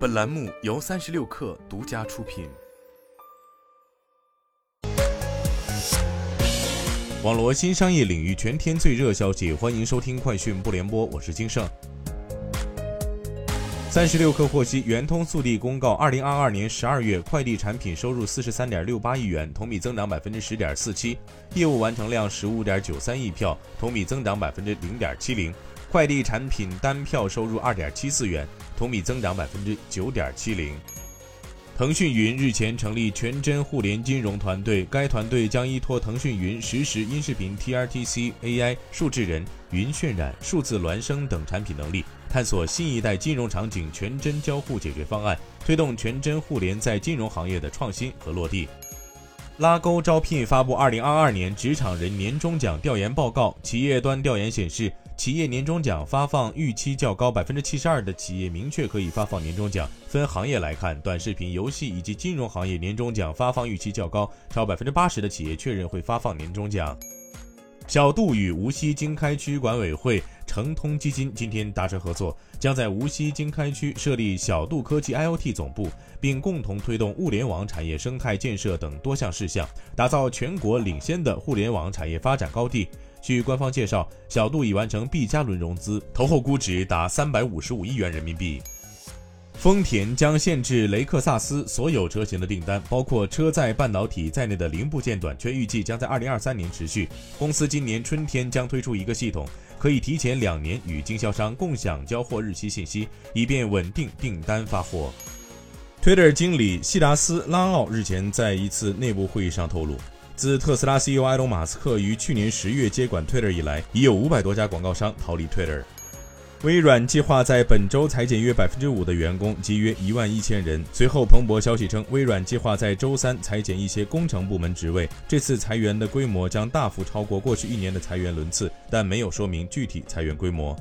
本栏目由三十六氪独家出品。网罗新商业领域全天最热消息，欢迎收听快讯不联播，我是金盛。三十六氪获悉，圆通速递公告，二零二二年十二月快递产品收入四十三点六八亿元，同比增长百分之十点四七，业务完成量十五点九三亿票，同比增长百分之零点七零。快递产品单票收入二点七四元，同比增长百分之九点七零。腾讯云日前成立全真互联金融团队，该团队将依托腾讯云实时音视频、TRTC AI、数智人、云渲染、数字孪生等产品能力，探索新一代金融场景全真交互解决方案，推动全真互联在金融行业的创新和落地。拉钩招聘发布二零二二年职场人年终奖调研报告，企业端调研显示。企业年终奖发放预期较高，百分之七十二的企业明确可以发放年终奖。分行业来看，短视频、游戏以及金融行业年终奖发放预期较高，超百分之八十的企业确认会发放年终奖。小度与无锡经开区管委会、诚通基金今天达成合作，将在无锡经开区设立小度科技 IoT 总部，并共同推动物联网产业生态建设等多项事项，打造全国领先的互联网产业发展高地。据官方介绍，小度已完成 B 加轮融资，投后估值达三百五十五亿元人民币。丰田将限制雷克萨斯所有车型的订单，包括车载半导体在内的零部件短缺，预计将在二零二三年持续。公司今年春天将推出一个系统，可以提前两年与经销商共享交货日期信息，以便稳定订单发货。Twitter 经理希达斯拉奥日前在一次内部会议上透露。自特斯拉 CEO 埃隆·马斯克于去年十月接管 Twitter 以来，已有五百多家广告商逃离 Twitter。微软计划在本周裁减约百分之五的员工，即约一万一千人。随后，彭博消息称，微软计划在周三裁减一些工程部门职位，这次裁员的规模将大幅超过过去一年的裁员轮次，但没有说明具体裁员规模。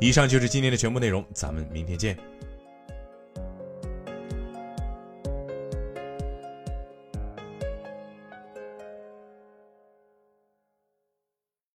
以上就是今天的全部内容，咱们明天见。